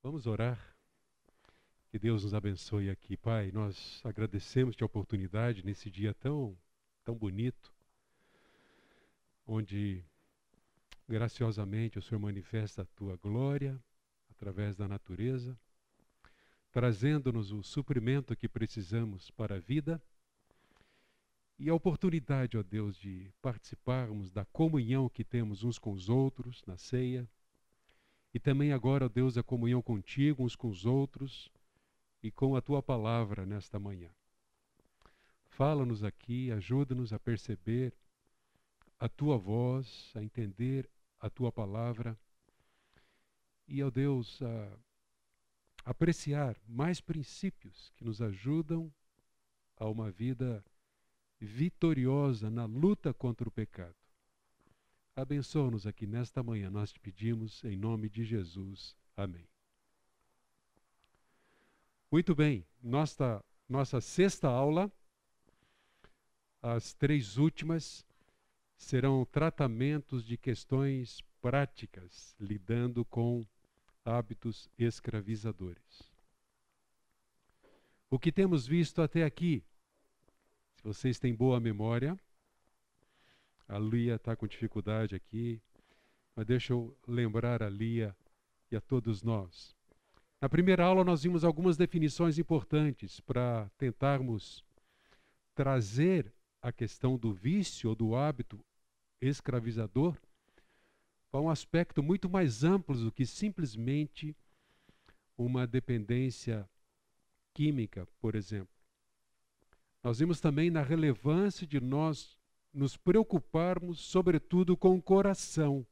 Vamos orar. Que Deus nos abençoe aqui, Pai. Nós agradecemos a oportunidade nesse dia tão, tão bonito, onde graciosamente o Senhor manifesta a tua glória através da natureza, trazendo-nos o suprimento que precisamos para a vida e a oportunidade, ó Deus, de participarmos da comunhão que temos uns com os outros na ceia e também agora, ó Deus, a comunhão contigo, uns com os outros e com a tua palavra nesta manhã. Fala-nos aqui, ajuda-nos a perceber a tua voz, a entender a tua palavra e, ó Deus, a apreciar mais princípios que nos ajudam a uma vida vitoriosa na luta contra o pecado. Abençoa-nos aqui nesta manhã, nós te pedimos em nome de Jesus. Amém. Muito bem, nossa, nossa sexta aula, as três últimas, serão tratamentos de questões práticas lidando com hábitos escravizadores. O que temos visto até aqui, se vocês têm boa memória, a Lia está com dificuldade aqui, mas deixa eu lembrar a Lia e a todos nós. Na primeira aula, nós vimos algumas definições importantes para tentarmos trazer a questão do vício ou do hábito escravizador para um aspecto muito mais amplo do que simplesmente uma dependência química, por exemplo. Nós vimos também na relevância de nós nos preocuparmos, sobretudo, com o coração.